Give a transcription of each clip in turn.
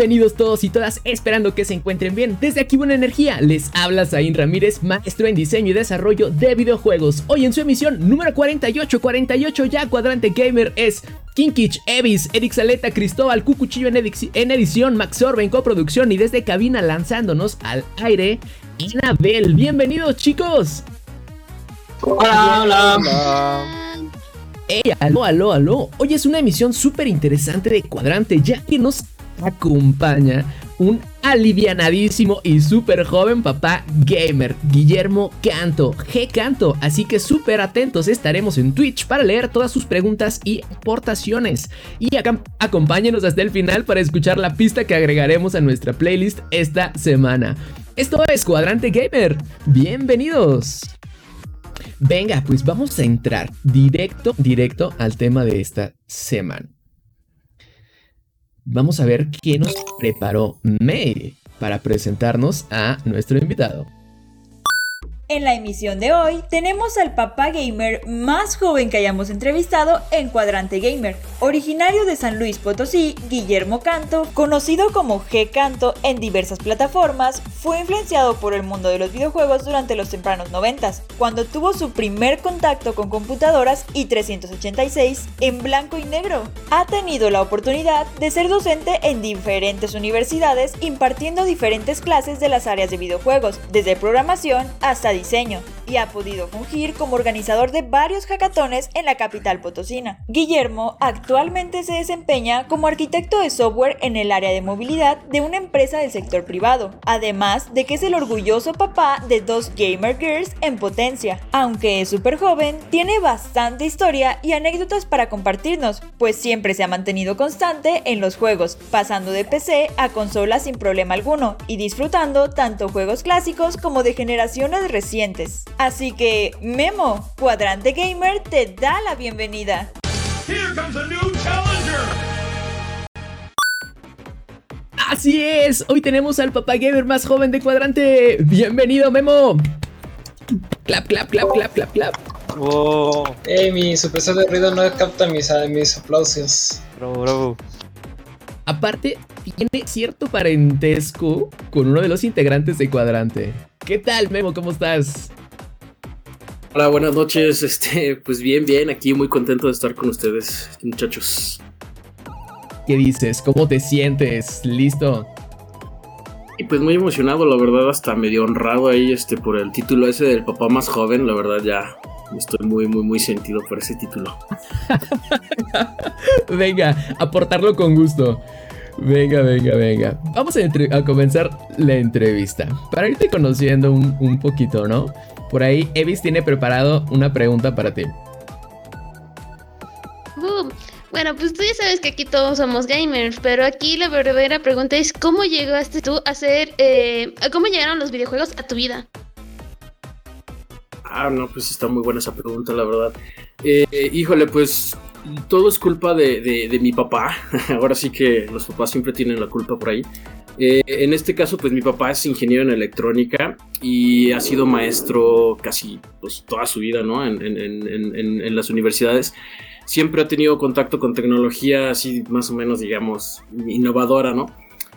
Bienvenidos todos y todas, esperando que se encuentren bien. Desde aquí Buena Energía, les habla Zain Ramírez, maestro en diseño y desarrollo de videojuegos. Hoy en su emisión número 48, 48 ya Cuadrante Gamer es Kinkich, Evis, Eric Saleta, Cristóbal, Cucuchillo en, en edición, Max Orba en coproducción y desde cabina lanzándonos al aire, Inabel. Bienvenidos chicos. Hola, hola. hola. Hey, aló, aló, aló. Hoy es una emisión súper interesante de Cuadrante, ya que nos acompaña un alivianadísimo y súper joven papá gamer, Guillermo Canto, G Canto, así que súper atentos estaremos en Twitch para leer todas sus preguntas y aportaciones. Y acompáñenos hasta el final para escuchar la pista que agregaremos a nuestra playlist esta semana. Esto es Cuadrante Gamer, bienvenidos. Venga, pues vamos a entrar directo, directo al tema de esta semana vamos a ver qué nos preparó May para presentarnos a nuestro invitado. En la emisión de hoy tenemos al papá gamer más joven que hayamos entrevistado en Cuadrante Gamer, originario de San Luis Potosí, Guillermo Canto, conocido como G Canto en diversas plataformas, fue influenciado por el mundo de los videojuegos durante los tempranos 90, cuando tuvo su primer contacto con computadoras y 386 en blanco y negro. Ha tenido la oportunidad de ser docente en diferentes universidades impartiendo diferentes clases de las áreas de videojuegos, desde programación hasta diseño y ha podido fungir como organizador de varios hackatones en la capital potosina. Guillermo actualmente se desempeña como arquitecto de software en el área de movilidad de una empresa del sector privado, además de que es el orgulloso papá de dos gamer girls en potencia. Aunque es súper joven, tiene bastante historia y anécdotas para compartirnos, pues siempre se ha mantenido constante en los juegos, pasando de PC a consola sin problema alguno y disfrutando tanto juegos clásicos como de generaciones recientes. Así que, Memo, Cuadrante Gamer te da la bienvenida. Así es, hoy tenemos al papá gamer más joven de Cuadrante. Bienvenido, Memo. Clap, clap, clap, clap, clap, clap. Oh. Hey, mi supresor de ruido no capta mis, mis aplausos. Bravo, bravo. Aparte, tiene cierto parentesco con uno de los integrantes de Cuadrante. ¿Qué tal, Memo? ¿Cómo estás? Hola, buenas noches. Este, pues bien, bien, aquí muy contento de estar con ustedes, muchachos. ¿Qué dices? ¿Cómo te sientes? ¿Listo? Y pues muy emocionado, la verdad, hasta medio honrado ahí este, por el título ese del papá más joven, la verdad ya estoy muy, muy, muy sentido por ese título. venga, aportarlo con gusto. Venga, venga, venga. Vamos a, comenzar la entrevista. Para irte conociendo un, un poquito, ¿no? Por ahí, Evis tiene preparado una pregunta para ti. bueno, pues tú ya sabes que aquí todos somos gamers, pero aquí la verdadera pregunta es ¿cómo llegaste tú a ser, eh, cómo llegaron los videojuegos a tu vida? Ah, no, pues está muy buena esa pregunta, la verdad. Eh, híjole, pues todo es culpa de, de, mi papá. Ahora sí que los papás siempre tienen la culpa por ahí. Eh, en este caso, pues mi papá es ingeniero en electrónica y ha sido maestro casi pues, toda su vida, ¿no? En, en, en, las universidades. Siempre ha tenido contacto con tecnología así más o menos, digamos, innovadora, ¿no?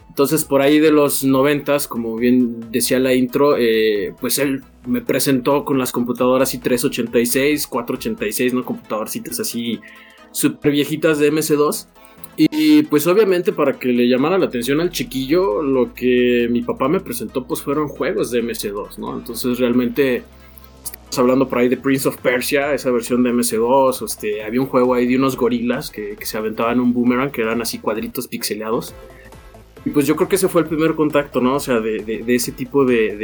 Entonces, por ahí de los noventas, como bien decía la intro, eh, pues él me presentó con las computadoras i386, 486, ¿no? Computadorcitas así súper viejitas de MS2. Y pues obviamente para que le llamara la atención al chiquillo, lo que mi papá me presentó pues fueron juegos de MS2, ¿no? Entonces realmente estamos hablando por ahí de Prince of Persia, esa versión de MS2, este, había un juego ahí de unos gorilas que, se aventaban un boomerang, que eran así cuadritos pixeleados. Y pues yo creo que ese fue el primer contacto, ¿no? O sea, de, ese tipo de,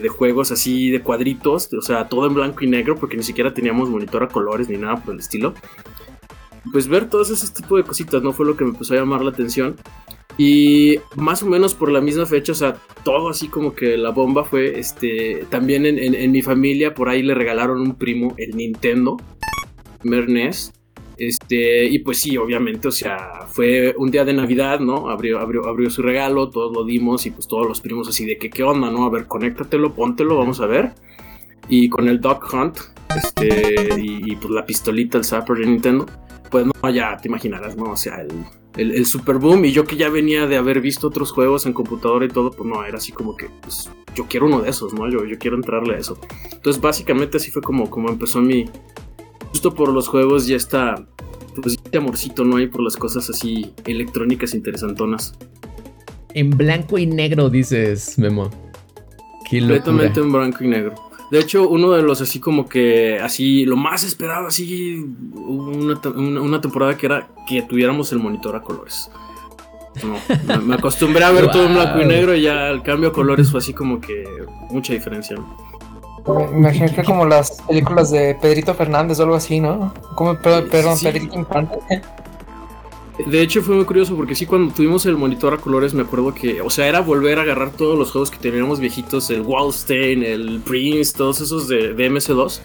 de, juegos así de cuadritos, o sea, todo en blanco y negro, porque ni siquiera teníamos monitor a colores ni nada por el estilo pues ver todos esos tipos de cositas, ¿no? Fue lo que me empezó a llamar la atención. Y más o menos por la misma fecha, o sea, todo así como que la bomba fue, este, también en, mi familia por ahí le regalaron un primo el Nintendo, Mernes. Este, y pues sí, obviamente, o sea, fue un día de Navidad, ¿no? Abrió, abrió, abrió su regalo, todos lo dimos y pues todos los primos así de que, ¿qué onda, no? A ver, conéctatelo, póntelo, vamos a ver. Y con el Dog Hunt, este, y, pues la pistolita, el Zapper de Nintendo, pues no, ya te imaginarás, ¿no? O sea, el, el, super boom y yo que ya venía de haber visto otros juegos en computadora y todo, pues no, era así como que, pues yo quiero uno de esos, ¿no? Yo, yo quiero entrarle a eso. Entonces básicamente así fue como, como empezó mi... Justo por los juegos ya está, pues este amorcito, ¿no? hay por las cosas así electrónicas interesantonas. En blanco y negro, dices, Memo. Completamente en blanco y negro. De hecho, uno de los así como que, así, lo más esperado, así, una, una, temporada que era que tuviéramos el monitor a colores. No, me, acostumbré a ver todo en blanco y negro y ya el cambio a colores fue así como que mucha diferencia. Me imagino que como las películas de Pedrito Fernández o algo así, ¿no? Como, perdón, Pedrito Infante. De hecho fue muy curioso porque sí cuando tuvimos el monitor a colores me acuerdo que, o sea, era volver a agarrar todos los juegos que teníamos viejitos, el Wallstein, el Prince, todos esos de, MS2,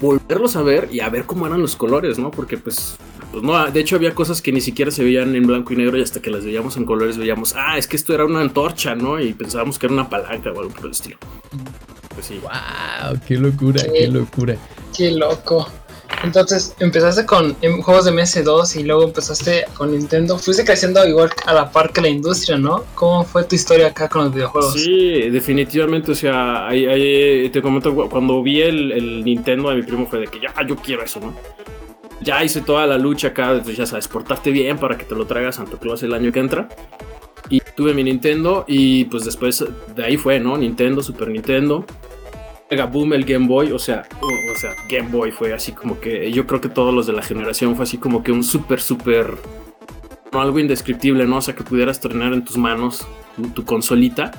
volverlos a ver y a ver cómo eran los colores, ¿no? Porque pues, pues no, de hecho había cosas que ni siquiera se veían en blanco y negro y hasta que las veíamos en colores veíamos, ah, es que esto era una antorcha, ¿no? Y pensábamos que era una palanca o algo por el estilo. Pues sí. ¡Wow! ¡Qué locura! ¡Qué locura! ¡Qué loco! Entonces empezaste con em, juegos de MS2 y luego empezaste con Nintendo. Fuiste creciendo igual a la par que la industria, ¿no? ¿Cómo fue tu historia acá con los videojuegos? Sí, definitivamente. O sea, ahí, te comento, cuando vi el, Nintendo de mi primo fue de que ya, yo quiero eso, ¿no? Ya hice toda la lucha acá, ya sabes, portarte bien para que te lo traigas Santo Claus el año que entra. Y tuve mi Nintendo y pues después de ahí fue, ¿no? Nintendo, Super Nintendo. Mega Boom, el Game Boy, o sea, o, sea, Game Boy fue así como que yo creo que todos los de la generación fue así como que un súper, súper, no algo indescriptible, ¿no? O sea, que pudieras tener en tus manos tu, consolita.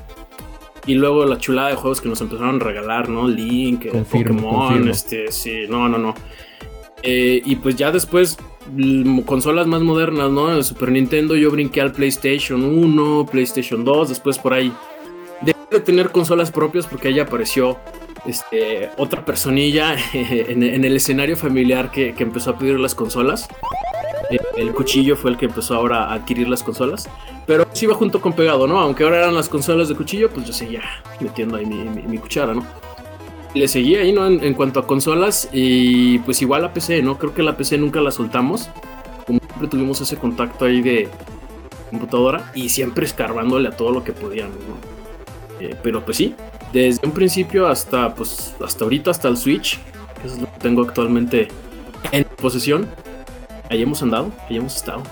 Y luego la chulada de juegos que nos empezaron a regalar, ¿no? Link, eh, Pokémon, este, sí, no, no, no. Eh, y pues ya después, consolas más modernas, ¿no? El Super Nintendo yo brinqué al PlayStation 1, PlayStation 2, después por ahí. Dejé de tener consolas propias porque ahí apareció este, otra personilla en, el escenario familiar que, empezó a pedir las consolas. El, cuchillo fue el que empezó ahora a adquirir las consolas. Pero sí iba junto con pegado, ¿no? Aunque ahora eran las consolas de cuchillo, pues yo seguía metiendo ahí mi, cuchara, ¿no? Le seguía ahí, ¿no? En, cuanto a consolas y pues igual la PC, ¿no? Creo que la PC nunca la soltamos. Siempre tuvimos ese contacto ahí de computadora y siempre escarbándole a todo lo que podíamos, ¿no? Eh, pero pues sí, desde un principio hasta pues hasta ahorita hasta el Switch, que es lo que tengo actualmente en posesión. Ahí hemos andado, ahí hemos estado.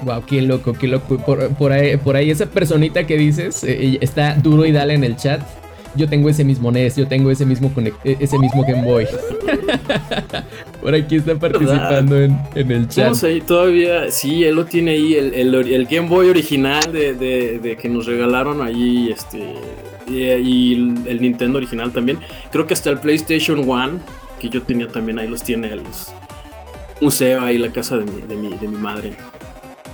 Wow, qué loco, qué loco. Por, ahí, por ahí esa personita que dices eh, está duro y dale en el chat. Yo tengo ese mismo NES, yo tengo ese mismo, e, ese mismo Game Boy. Por aquí está participando en, el chat. Vamos ahí todavía, sí, él lo tiene ahí, el, el, Game Boy original de, de, que nos regalaron ahí, este, y, el, Nintendo original también. Creo que hasta el PlayStation One, que yo tenía también, ahí los tiene el museo, ahí la casa de mi, de mi, de mi madre.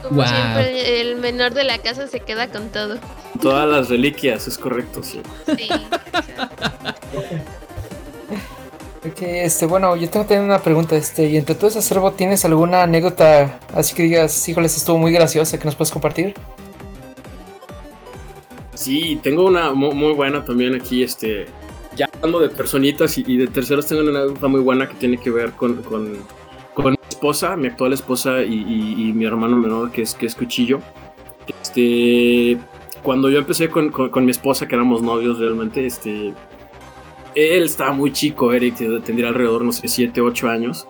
Como siempre, el menor de la casa se queda con todo. Todas las reliquias, es correcto, sí. Sí. este, bueno, yo tengo también una pregunta, este, y entre todo ese acervo, ¿tienes alguna anécdota así que digas, híjoles, estuvo muy graciosa que nos puedes compartir? Sí, tengo una muy, buena también aquí, este, ya hablando de personitas y, de terceros, tengo una muy buena que tiene que ver con, con, mi esposa, mi actual esposa y, mi hermano menor que es, que es Cuchillo. Este, cuando yo empecé con, con, mi esposa, que éramos novios realmente, este, él estaba muy chico, Eric, tendría alrededor, no sé, 7, 8 años.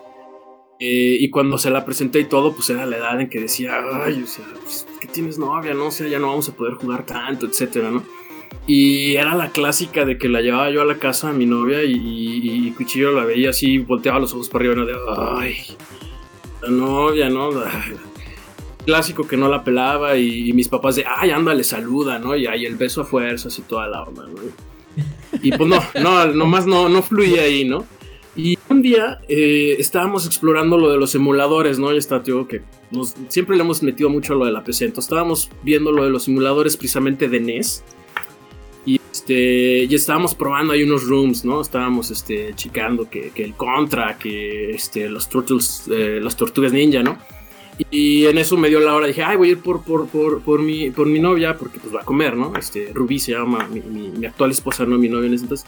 Eh, y cuando se la presenté y todo, pues era la edad en que decía, ay, o sea, pues, tienes novia, no? O sea, ya no vamos a poder jugar tanto, etcétera, ¿no? Y era la clásica de que la llevaba yo a la casa a mi novia y, Cuchillo la veía así, volteaba los ojos para arriba, ¿no? De, ay, la novia, ¿no? Clásico que no la pelaba y, mis papás de, ay, ándale, saluda, ¿no? Y ahí el beso a fuerzas y toda la onda, ¿no? Y pues no, no, nomás no, no fluía ahí, ¿no? Día eh, estábamos explorando lo de los emuladores, ¿no? Ya está, tío, que nos, siempre le hemos metido mucho a lo de la PC. Entonces estábamos viendo lo de los simuladores precisamente de NES. Y, este, y estábamos probando ahí unos rooms, ¿no? Estábamos este, checando que, que el Contra, que este, los Turtles, eh, las Tortugas Ninja, ¿no? Y en eso me dio la hora, dije, ay, voy a ir por, por, por, por, mi, por mi novia, porque pues va a comer, ¿no? Este, Rubí se llama, mi, mi, mi actual esposa, no mi novia en ese entonces.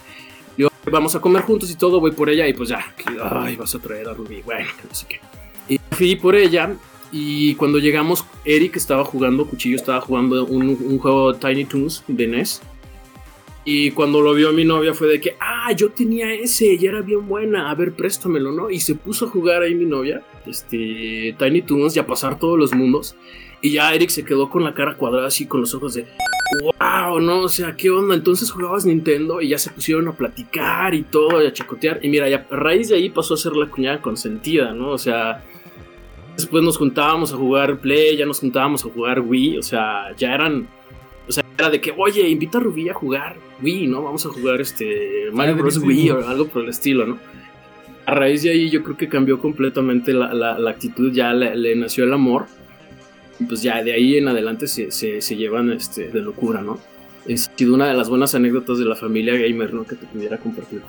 Vamos a comer juntos y todo, voy por ella y pues ya, ay, vas a traer a Rubí, bueno, no sé qué. Y fui por ella y cuando llegamos, Eric estaba jugando, Cuchillo estaba jugando un, un juego Tiny Toons de NES. Y cuando lo vio mi novia fue de que, ah, yo tenía ese y era bien buena, a ver, préstamelo, ¿no? Y se puso a jugar ahí mi novia, este, Tiny Toons y a pasar todos los mundos. Y ya Eric se quedó con la cara cuadrada así, con los ojos de, wow, no, o sea, ¿qué onda? Entonces jugabas Nintendo y ya se pusieron a platicar y todo, y a chacotear. Y mira, ya a raíz de ahí pasó a ser la cuñada consentida, ¿no? O sea, después nos juntábamos a jugar Play, ya nos juntábamos a jugar Wii, o sea, ya eran o sea, era de que, oye, invita a Rubí a jugar Wii, ¿no? Vamos a jugar este Mario Bros. Wii o algo por el estilo, ¿no? A raíz de ahí yo creo que cambió completamente la, la, la actitud, ya le, le, nació el amor. Y pues ya de ahí en adelante se, se, se, llevan este, de locura, ¿no? Es sido una de las buenas anécdotas de la familia gamer, ¿no? Que te pudiera compartir.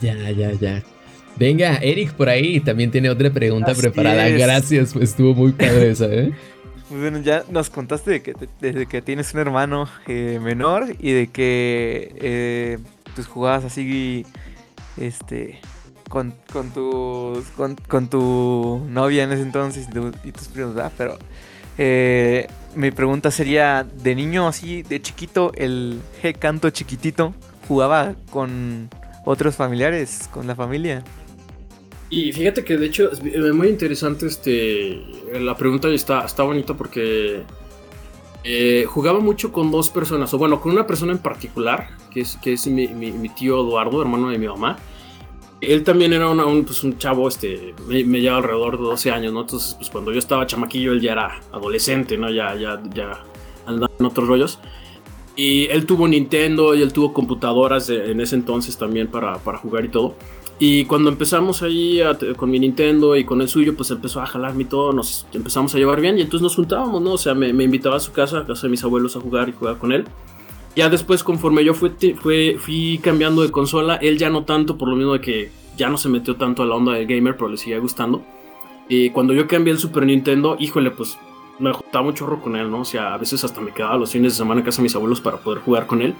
Ya, ya, ya. Venga, Eric por ahí también tiene otra pregunta Así preparada. Es. Gracias, pues estuvo muy padre esa, ¿eh? Pues bueno, ya nos contaste de que, desde que tienes un hermano eh, menor y de que eh, pues jugabas así este con, con, tu, con, con, tu novia en ese entonces y, tu, y tus primos, ¿verdad? Pero eh, mi pregunta sería, de niño así, de chiquito, el G canto chiquitito, ¿jugaba con otros familiares, con la familia? Y fíjate que de hecho es muy interesante este la pregunta está, está bonita porque eh, jugaba mucho con dos personas, o bueno, con una persona en particular, que es, que es mi, mi, mi tío Eduardo, hermano de mi mamá. Él también era una, un, pues un, chavo, este, me, me, lleva alrededor de 12 años, ¿no? Entonces, pues cuando yo estaba chamaquillo, él ya era adolescente, ¿no? Ya, ya, ya andaba en otros rollos. Y él tuvo Nintendo y él tuvo computadoras en ese entonces también para, para jugar y todo. Y cuando empezamos ahí con mi Nintendo y con el suyo, pues empezó a jalarme y todo, nos empezamos a llevar bien y entonces nos juntábamos, ¿no? O sea, me invitaba a su casa, a casa de mis abuelos a jugar y jugar con él. Ya después, conforme yo fui, fui, cambiando de consola, él ya no tanto, por lo mismo de que ya no se metió tanto a la onda del gamer, pero le seguía gustando. Y cuando yo cambié el Super Nintendo, híjole, pues me juntaba mucho chorro con él, ¿no? O sea, a veces hasta me quedaba los fines de semana en casa de mis abuelos para poder jugar con él.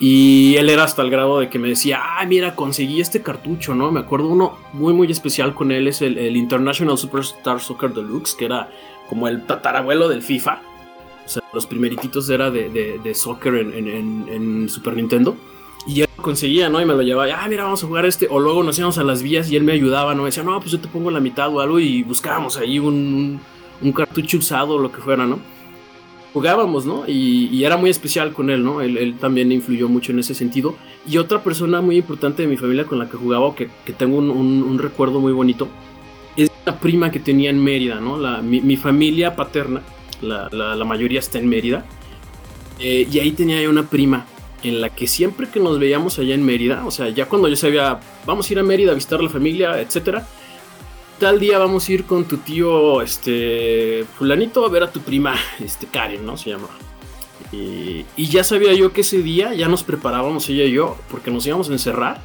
Y él era hasta el grado de que me decía, ah, mira, conseguí este cartucho, ¿no? Me acuerdo uno muy, muy especial con él, es el, el International Superstar Soccer Deluxe, que era como el tatarabuelo del FIFA. O sea, los primerititos era de, de, de soccer en, en, en, Super Nintendo. Y él lo conseguía, ¿no? Y me lo llevaba, ah, mira, vamos a jugar este. O luego nos íbamos a las vías y él me ayudaba, ¿no? Me decía, no, pues yo te pongo la mitad o algo y buscábamos ahí un, un cartucho usado o lo que fuera, ¿no? jugábamos, ¿no? Y, y, era muy especial con él, ¿no? Él, él, también influyó mucho en ese sentido. Y otra persona muy importante de mi familia con la que jugaba, que, que tengo un, un, un, recuerdo muy bonito, es la prima que tenía en Mérida, ¿no? La, mi, mi, familia paterna, la, mayoría está en Mérida. Eh, y ahí tenía una prima en la que siempre que nos veíamos allá en Mérida, o sea, ya cuando yo sabía, vamos a ir a Mérida a visitar la familia, etcétera tal día vamos a ir con tu tío, este, fulanito, a ver a tu prima, este, Karen, ¿no? Se llama. Y, ya sabía yo que ese día ya nos preparábamos ella y yo, porque nos íbamos a encerrar,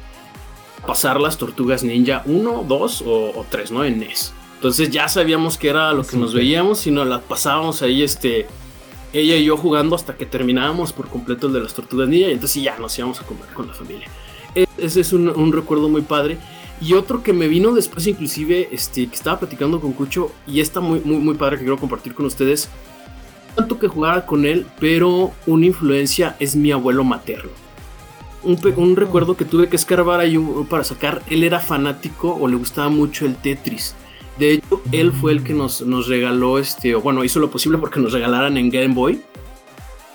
a pasar las tortugas ninja 1, 2 o, 3, ¿no? En NES. Entonces ya sabíamos que era lo que sí, nos veíamos y nos las pasábamos ahí, este, ella y yo jugando hasta que terminábamos por completo el de las tortugas ninja y entonces ya nos íbamos a comer con la familia. Ese es un, un recuerdo muy padre. Y otro que me vino después, inclusive, este, que estaba platicando con Cucho, y está muy, muy, muy padre que quiero compartir con ustedes. Tanto que jugaba con él, pero una influencia es mi abuelo materno. Un, un recuerdo que tuve que escarbar ahí para sacar, él era fanático o le gustaba mucho el Tetris. De hecho, él fue el que nos, nos regaló, este, bueno, hizo lo posible porque nos regalaran en Game Boy.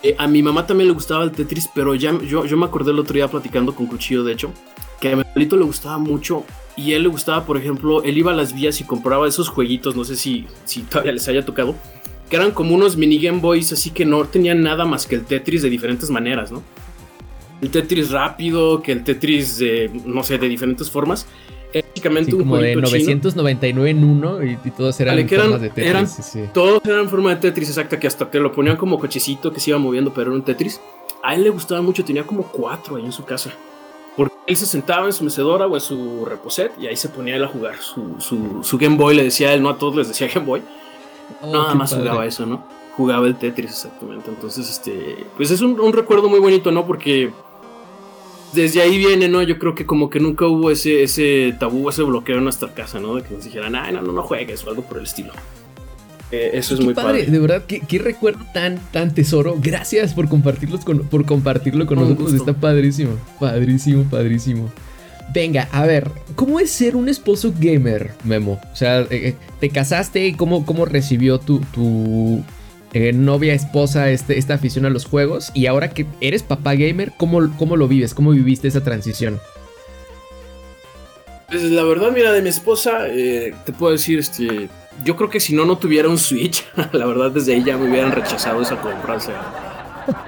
Eh, a mi mamá también le gustaba el Tetris, pero ya yo, yo me acordé el otro día platicando con Cuchillo, de hecho, que a mi abuelito le gustaba mucho y él le gustaba, por ejemplo, él iba a las vías y compraba esos jueguitos, no sé si, si todavía les haya tocado, que eran como unos mini Game Boys, así que no tenían nada más que el Tetris de diferentes maneras, ¿no? el Tetris rápido, que el Tetris de, no sé, de diferentes formas. Era básicamente Sí, un como de jueguito chino. 999 en uno y, y todos eran eran- formas de Tetris. eran- sí, sí. Todos eran forma de Tetris, exacta, que hasta te lo ponían como cochecito que se iba moviendo, pero era un Tetris. A él le gustaba mucho, tenía como cuatro ahí en su casa. Porque él se sentaba en su mecedora o en su reposet y ahí se ponía él a jugar su, su, su Game Boy, le decía a él, no a todos les decía Game Boy. Oh, Nada más padre. jugaba eso, ¿no? Jugaba el Tetris, exactamente. Entonces, este, pues es un, un recuerdo muy bonito, ¿no? Porque desde ahí viene, ¿no? Yo creo que como que nunca hubo ese, ese tabú, ese bloqueo en nuestra casa, ¿no? De que nos dijeran, ay, no, no, no juegues o algo por el estilo. Eh, eso es Qué muy padre, padre. de verdad, qué, qué recuerdo tan, tan tesoro. Gracias por compartirlos con, por compartirlo con nosotros. gusto. Está padrísimo, padrísimo, padrísimo. Venga, a ver, ¿cómo es ser un esposo gamer, Memo? O sea, eh, eh, ¿te casaste? ¿Cómo, cómo recibió tu, tu eh, novia, esposa este, esta afición a los juegos? Y ahora que eres papá gamer, ¿cómo, ¿cómo lo vives? ¿Cómo viviste esa transición? Pues la verdad, mira, de mi esposa, eh, te puedo decir, este, yo creo que si no, no tuviera un Switch, la verdad, desde ahí ya me hubieran rechazado esa compra,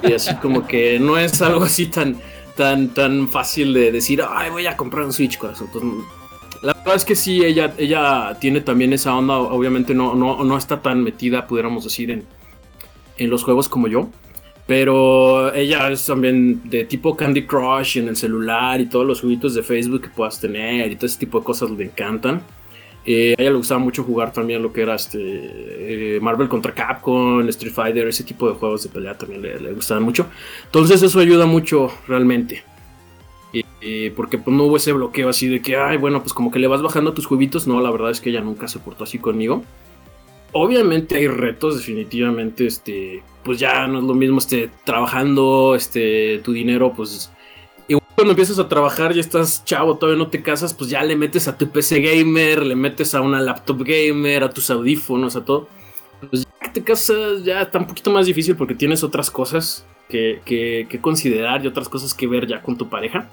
y así como que no es algo así tan, tan, tan fácil de decir, ay, voy a comprar un Switch, corazón. Entonces, la verdad es que sí, ella, ella tiene también esa onda, obviamente no, no, no está tan metida, pudiéramos decir, en, en los juegos como yo. Pero ella es también de tipo Candy Crush en el celular y todos los jueguitos de Facebook que puedas tener y todo ese tipo de cosas le encantan. Eh, a ella le gustaba mucho jugar también lo que era este eh, Marvel contra Capcom, Street Fighter, ese tipo de juegos de pelea también le, le gustaban mucho. Entonces eso ayuda mucho realmente. Eh, porque pues no hubo ese bloqueo así de que, ay, bueno, pues como que le vas bajando tus jueguitos. No, la verdad es que ella nunca se portó así conmigo. Obviamente hay retos, definitivamente, este, pues ya no es lo mismo, este, trabajando, este, tu dinero, pues, cuando empiezas a trabajar, ya estás chavo, todavía no te casas, pues ya le metes a tu PC gamer, le metes a una laptop gamer, a tus audífonos, a todo. Pues ya que te casas, ya está un poquito más difícil porque tienes otras cosas que, que, que considerar y otras cosas que ver ya con tu pareja.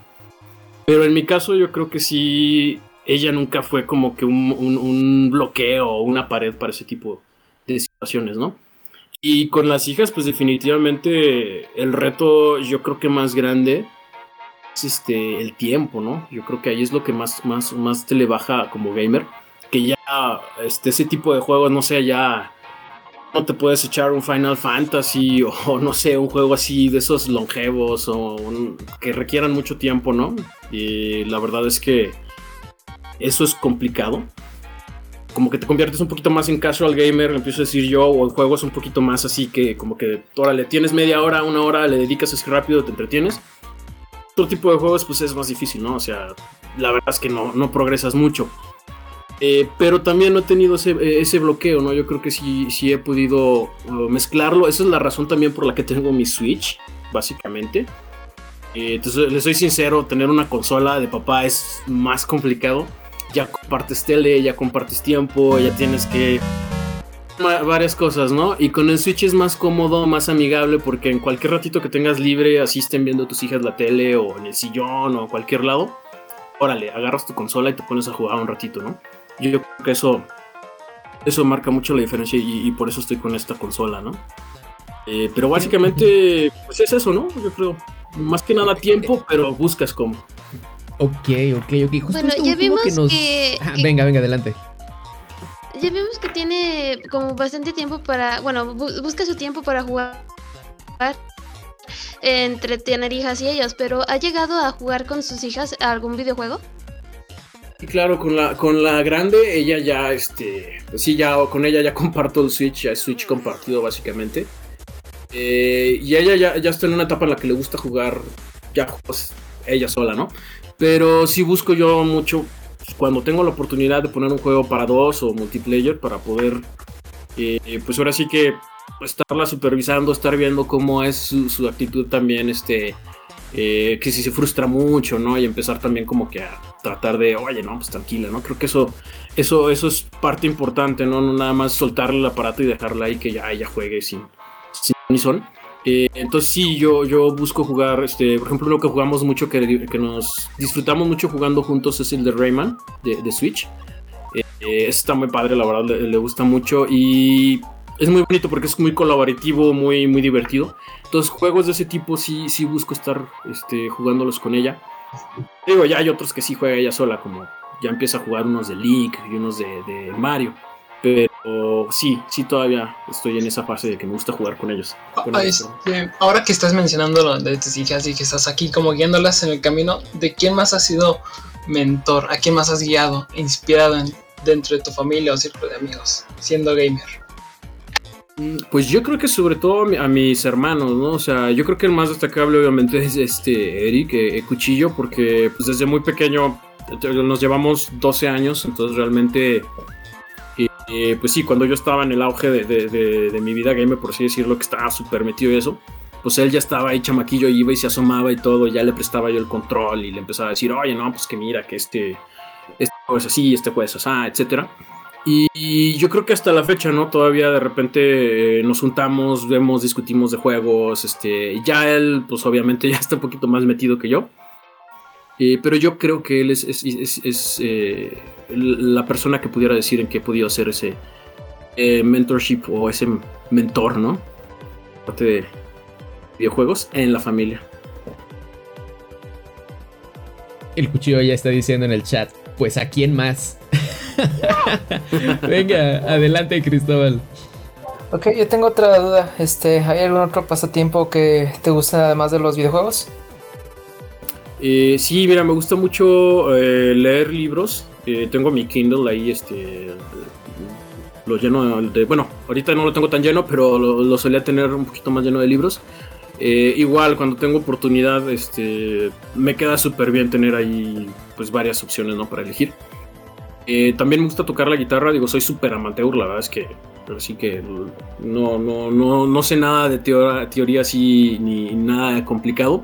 Pero en mi caso yo creo que sí, ella nunca fue como que un, un- bloqueo o una pared para ese tipo de situaciones, ¿no? Y con las hijas, pues definitivamente el reto yo creo que más grande es este, el tiempo, ¿no? Yo creo que ahí es lo que más, más, más te le baja como gamer. Que ya este, ese tipo de juegos, no sé, ya no te puedes echar un Final Fantasy o, no sé, un juego así de esos longevos o que requieran mucho tiempo, ¿no? Y la verdad es que eso es complicado. Como que te conviertes un poquito más en casual gamer, empiezo a decir yo, o en juegos un poquito más así que como que, órale, tienes media hora, una hora, le dedicas así rápido, te entretienes. Otro tipo de juegos pues es más difícil, ¿no? O sea, la verdad es que no, no progresas mucho. Eh, pero también no he tenido ese, eh, ese bloqueo, ¿no? Yo creo que sí, sí he podido uh, mezclarlo. Esa es la razón también por la que tengo mi Switch, básicamente. Eh, entonces, les soy sincero, tener una consola de papá es más complicado. Ya compartes tele, ya compartes tiempo, ya tienes que... varias cosas, ¿no? Y con el Switch es más cómodo, más amigable, porque en cualquier ratito que tengas libre, así estén viendo tus hijas la tele o en el sillón o cualquier lado, órale, agarras tu consola y te pones a jugar un ratito, ¿no? Yo, yo creo que eso, eso marca mucho la diferencia y, y por eso estoy con esta consola, ¿no? Eh, pero básicamente, pues es eso, ¿no? Yo creo. Más que nada tiempo, pero buscas cómo. Ok, ok, ok. Justo Bueno, esto ya vimos que nos... que- Ah, que- Venga, venga, adelante. Ya vimos que tiene como bastante tiempo para, bueno, bu- busca su tiempo para jugar, entretener hijas y ellos, pero ¿ha llegado a jugar con sus hijas a algún videojuego? Y claro, con la, con la grande, ella ya, este, pues sí, ya con ella ya comparto el Switch, ya es Switch compartido básicamente. Eh, y ella ya, ya está en una etapa en la que le gusta jugar ya pues, ella sola, ¿no? Pero sí busco yo mucho pues, cuando tengo la oportunidad de poner un juego para dos o multiplayer para poder, eh, pues ahora sí que estarla supervisando, estar viendo cómo es su, su actitud también, este, eh, que si se frustra mucho, ¿no? Y empezar también como que a tratar de, oye, no, pues tranquila, ¿no? Creo que eso, eso, eso es parte importante, ¿no? No nada más soltarle el aparato y dejarla ahí que ya ella juegue sin, sin son. Eh, entonces sí, yo, yo busco jugar, este, por ejemplo, lo que jugamos mucho, que, nos disfrutamos mucho jugando juntos es el de Rayman, de, Switch. Eh, eh, está muy padre, la verdad, le, gusta mucho. Y es muy bonito porque es muy colaborativo, muy, muy divertido. Entonces, juegos de ese tipo sí, sí busco estar este, jugándolos con ella. Digo, ya hay otros que sí juega ella sola, como ya empieza a jugar unos de Link y unos de Mario. Pero sí, sí todavía estoy en esa fase de que me gusta jugar con ellos. Con Ah, ellos, este, ahora que estás mencionando lo de tus hijas y que estás aquí como guiándolas en el camino, ¿de quién más has sido mentor? ¿A quién más has guiado, inspirado en- dentro de tu familia o círculo de amigos, siendo gamer? Mm, Pues yo creo que sobre todo a mis hermanos, ¿no? O sea, yo creo que el más destacable obviamente es este Eric eh, eh, Cuchillo, porque pues desde muy pequeño eh, nos llevamos 12 años, entonces realmente, eh, pues sí, cuando yo estaba en el auge de, de- de- de mi vida gamer, por así decirlo, que estaba súper metido en eso, pues él ya estaba ahí chamaquillo, iba y se asomaba y todo, y ya le prestaba yo el control y le empezaba a decir, oye, no, pues que mira, que este, este juego es así, este juego es así, etcétera. Y, y yo creo que hasta la fecha, ¿no? Todavía de repente eh, nos juntamos, vemos, discutimos de juegos. Este, ya él, pues obviamente ya está un poquito más metido que yo. Eh, pero yo creo que él es, es- es- es, eh, la persona que pudiera decir en qué he podido hacer ese eh, mentorship o ese mentor, ¿no? Parte de videojuegos en la familia. El cuchillo ya está diciendo en el chat, pues a quién más. Venga, adelante Cristóbal. Ok, yo tengo otra duda. Este, ¿hay algún otro pasatiempo que te guste además de los videojuegos? Eh, sí, mira, me gusta mucho eh, leer libros. Eh, tengo mi Kindle ahí, este. Lo lleno de. Bueno, ahorita no lo tengo tan lleno, pero lo, lo solía tener un poquito más lleno de libros. Eh, igual, cuando tengo oportunidad, este. Me queda súper bien tener ahí, pues, varias opciones, ¿no? Para elegir. Eh, también me gusta tocar la guitarra, digo, soy súper amateur, la verdad es que. Así que no, no, no, no sé nada de teoría, teoría así, ni nada complicado.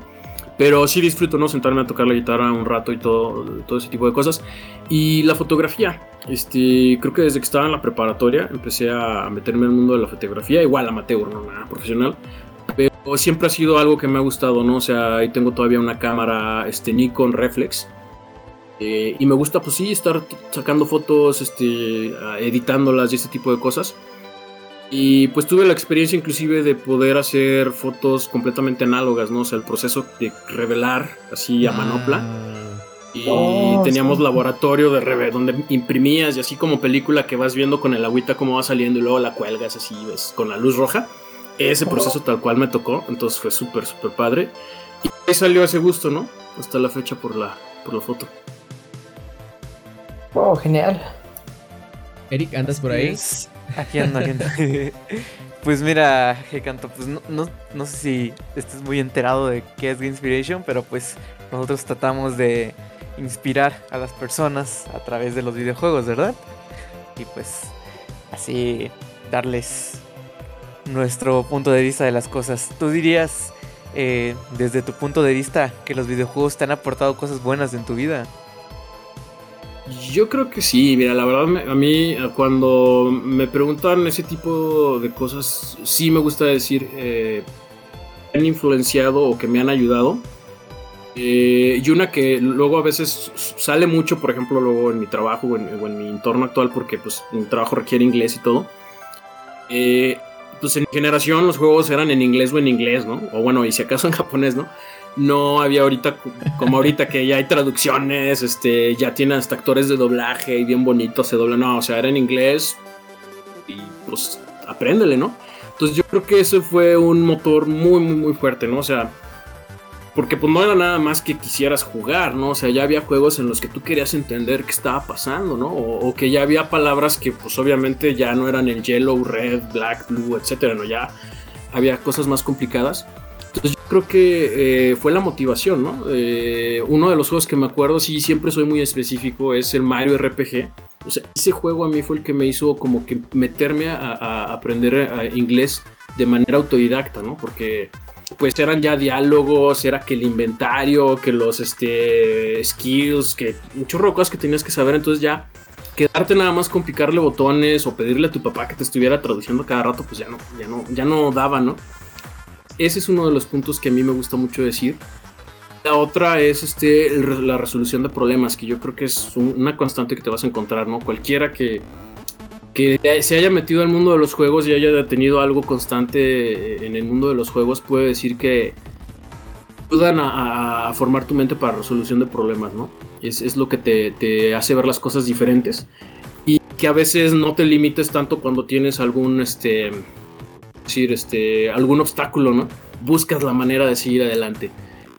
Pero sí disfruto, ¿no? Sentarme a tocar la guitarra un rato y todo, todo ese tipo de cosas. Y la fotografía. Este, creo que desde que estaba en la preparatoria empecé a meterme en el mundo de la fotografía. Igual amateur, no nada profesional. Pero siempre ha sido algo que me ha gustado, ¿no? O sea, ahí tengo todavía una cámara este, Nikon Reflex. Eh, y me gusta, pues sí, estar sacando fotos, este, editándolas y ese tipo de cosas. Y pues tuve la experiencia inclusive de poder hacer fotos completamente análogas, ¿no? O sea, el proceso de revelar así a manopla. Y Oh, teníamos sí. laboratorio de reve donde imprimías y así como película que vas viendo con el agüita cómo va saliendo y luego la cuelgas así, ves, con la luz roja. Ese proceso tal cual me tocó, entonces fue súper, súper padre. Y ahí salió ese gusto, ¿no? Hasta la fecha por la, por la foto. Oh, genial. Eric, ¿andas por ahí? Pues, aquí ando, aquí pues mira, Canto, pues no, no, no sé si estés muy enterado de qué es Game Inspiration, pero pues nosotros tratamos de inspirar a las personas a través de los videojuegos, ¿verdad? Y pues así darles nuestro punto de vista de las cosas. ¿Tú dirías, eh, desde tu punto de vista, que los videojuegos te han aportado cosas buenas en tu vida? Yo creo que sí, mira, la verdad a mí eh, cuando me preguntan ese tipo de cosas, sí me gusta decir eh, han influenciado o que me han ayudado. Eh, y una que luego a veces sale mucho, por ejemplo, luego en mi trabajo o en, o en mi entorno actual, porque pues mi trabajo requiere inglés y todo. Eh, pues en mi generación los juegos eran en inglés o en inglés, ¿no? O bueno, y si acaso en japonés, ¿no? No había ahorita como ahorita que ya hay traducciones, este, ya tiene hasta actores de doblaje y bien bonito se dobla, no, o sea, era en inglés y pues apréndele, ¿no? Entonces yo creo que ese fue un motor muy, muy, muy fuerte, ¿no? O sea, porque pues no era nada más que quisieras jugar, ¿no? O sea, ya había juegos en los que tú querías entender qué estaba pasando, ¿no? O, o que ya había palabras que pues obviamente ya no eran el yellow, red, black, blue, etcétera, ¿no? Ya había cosas más complicadas. Entonces yo creo que eh, fue la motivación, ¿no? Eh, uno de los juegos que me acuerdo, sí, siempre soy muy específico, es el Mario RPG. O sea, ese juego a mí fue el que me hizo como que meterme a, aprender eh, inglés de manera autodidacta, ¿no? Porque pues eran ya diálogos, era que el inventario, que los este, skills, que muchos rocas que tenías que saber, entonces ya quedarte nada más con picarle botones o pedirle a tu papá que te estuviera traduciendo cada rato, pues ya no, ya no, ya no daba, ¿no? Ese es uno de los puntos que a mí me gusta mucho decir. La otra es este, la resolución de problemas, que yo creo que es un- una constante que te vas a encontrar, ¿no? Cualquiera que, que se haya metido al mundo de los juegos y haya tenido algo constante en el mundo de los juegos puede decir que ayudan a, formar tu mente para resolución de problemas, ¿no? Es, es lo que te, te, hace ver las cosas diferentes y que a veces no te limites tanto cuando tienes algún, este, decir, este, algún obstáculo, ¿no? Buscas la manera de seguir adelante.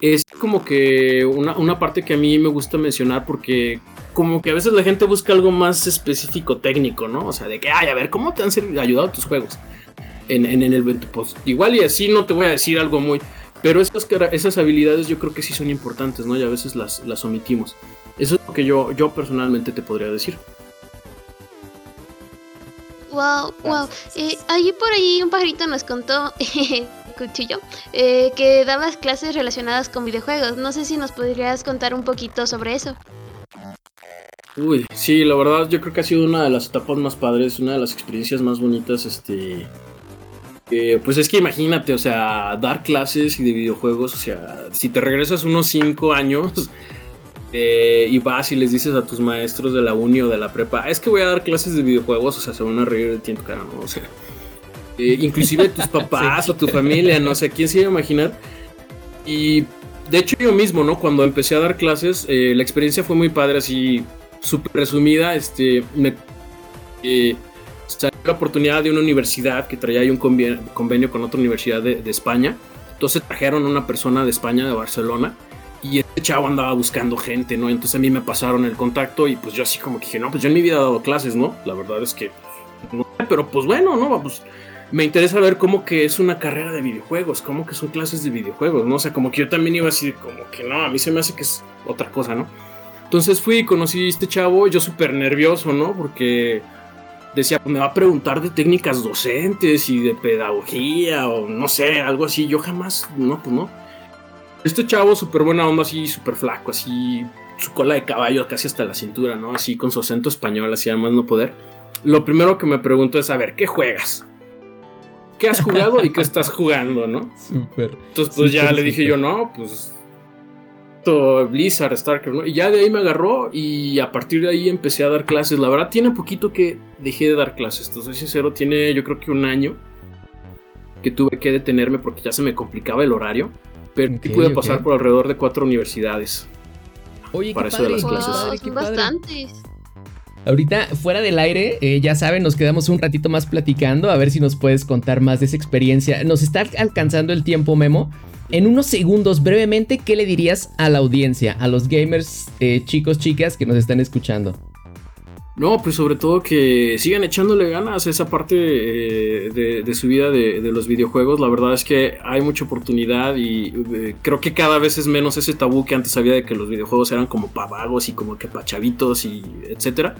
Es como que una, una parte que a mí me gusta mencionar porque como que a veces la gente busca algo más específico, técnico, ¿no? O sea, de que, ay, a ver, ¿cómo te han ayudado tus juegos? En, en, en el pues igual y así no te voy a decir algo muy pero esas, esas habilidades yo creo que sí son importantes, ¿no? Y a veces las, las omitimos. Eso es lo que yo, yo personalmente te podría decir. Wow, wow. Eh, allí por ahí un pajarito nos contó, cuchillo, eh, que dabas clases relacionadas con videojuegos. No sé si nos podrías contar un poquito sobre eso. Uy, sí, la verdad yo creo que ha sido una de las etapas más padres, una de las experiencias más bonitas, este, pues es que imagínate, o sea, dar clases y de videojuegos, o sea, si te regresas unos 5 años eh, y vas y les dices a tus maestros de la uni o de la prepa, es que voy a dar clases de videojuegos, o sea, se van a reír de ti en tu cara, ¿no? O sea, eh, inclusive tus papás o tu familia, no sé, ¿quién se iba a imaginar? Y de hecho yo mismo, ¿no? Cuando empecé a dar clases, eh, la experiencia fue muy padre, así, súper resumida, este, me salió la oportunidad de una universidad que traía ahí un convenio, con otra universidad de, España. Entonces trajeron a una persona de España, de Barcelona, y este chavo andaba buscando gente, ¿no? Entonces a mí me pasaron el contacto y pues yo así como que dije, no, pues yo en mi vida he dado clases, ¿no? La verdad es que, no, pero pues bueno, ¿no? Pues me interesa ver cómo que es una carrera de videojuegos, cómo que son clases de videojuegos, ¿no? O sea, como que yo también iba así, como que no, a mí se me hace que es otra cosa, ¿no? Entonces fui y conocí a este chavo, yo súper nervioso, ¿no? Porque decía, pues me va a preguntar de técnicas docentes y de pedagogía o no sé, algo así. Yo jamás, no, pues no. Este chavo súper buena onda, así súper flaco, así su cola de caballo casi hasta la cintura, ¿no? Así con su acento español, así además no poder. Lo primero que me pregunto es, a ver, ¿qué juegas? ¿Qué has jugado y qué estás jugando, no? Súper. Entonces, pues ya le dije yo, no, pues Blizzard, Starcraft, ¿no? Y ya de ahí me agarró y a partir de ahí empecé a dar clases. La verdad, tiene poquito que dejé de dar clases. Te soy sincero, tiene yo creo que un año que tuve que detenerme porque ya se me complicaba el horario. Pero pude pasar por alrededor de cuatro universidades. Oye, para eso de las clases. son bastantes. Ahorita, fuera del aire, eh, ya saben, nos quedamos un ratito más platicando, a ver si nos puedes contar más de esa experiencia. Nos está alcanzando el tiempo, Memo. En unos segundos, brevemente, ¿qué le dirías a la audiencia, a los gamers, eh, chicos, chicas que nos están escuchando? No, pues sobre todo que sigan echándole ganas a esa parte eh, de, su vida de, los videojuegos. La verdad es que hay mucha oportunidad y eh, creo que cada vez es menos ese tabú que antes había de que los videojuegos eran como pavagos y como que pachavitos y etcétera.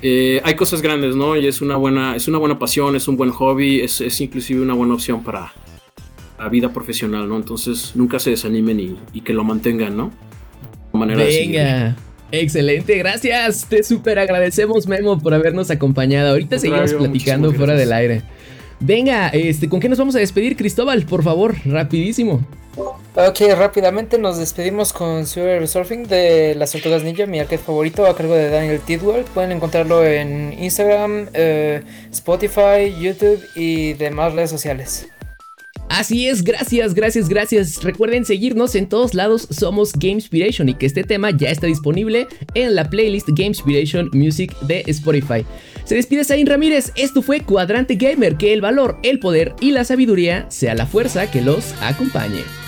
hay cosas grandes, ¿no? Y es una buena, es una buena pasión, es un buen hobby, es, es inclusive una buena opción para, la vida profesional, ¿no? Entonces nunca se desanimen y, que lo mantengan, ¿no? manera Venga. Excelente, gracias. Te súper agradecemos, Memo, por habernos acompañado. Ahorita seguimos platicando fuera del aire. Venga, este, ¿con qué nos vamos a despedir, Cristóbal? Por favor, rapidísimo. Ok, rápidamente nos despedimos con Super Surfing de las Tortugas Ninja, mi arcade favorito a cargo de Daniel Tidwell. Pueden encontrarlo en Instagram, eh, Spotify, YouTube y demás redes sociales. Así es, gracias, gracias, gracias. Recuerden seguirnos en todos lados, somos Gamespiration y que este tema ya está disponible en la playlist Gamespiration Music de Spotify. Se despide Zain Ramírez, esto fue Cuadrante Gamer, que el valor, el poder y la sabiduría sea la fuerza que los acompañe.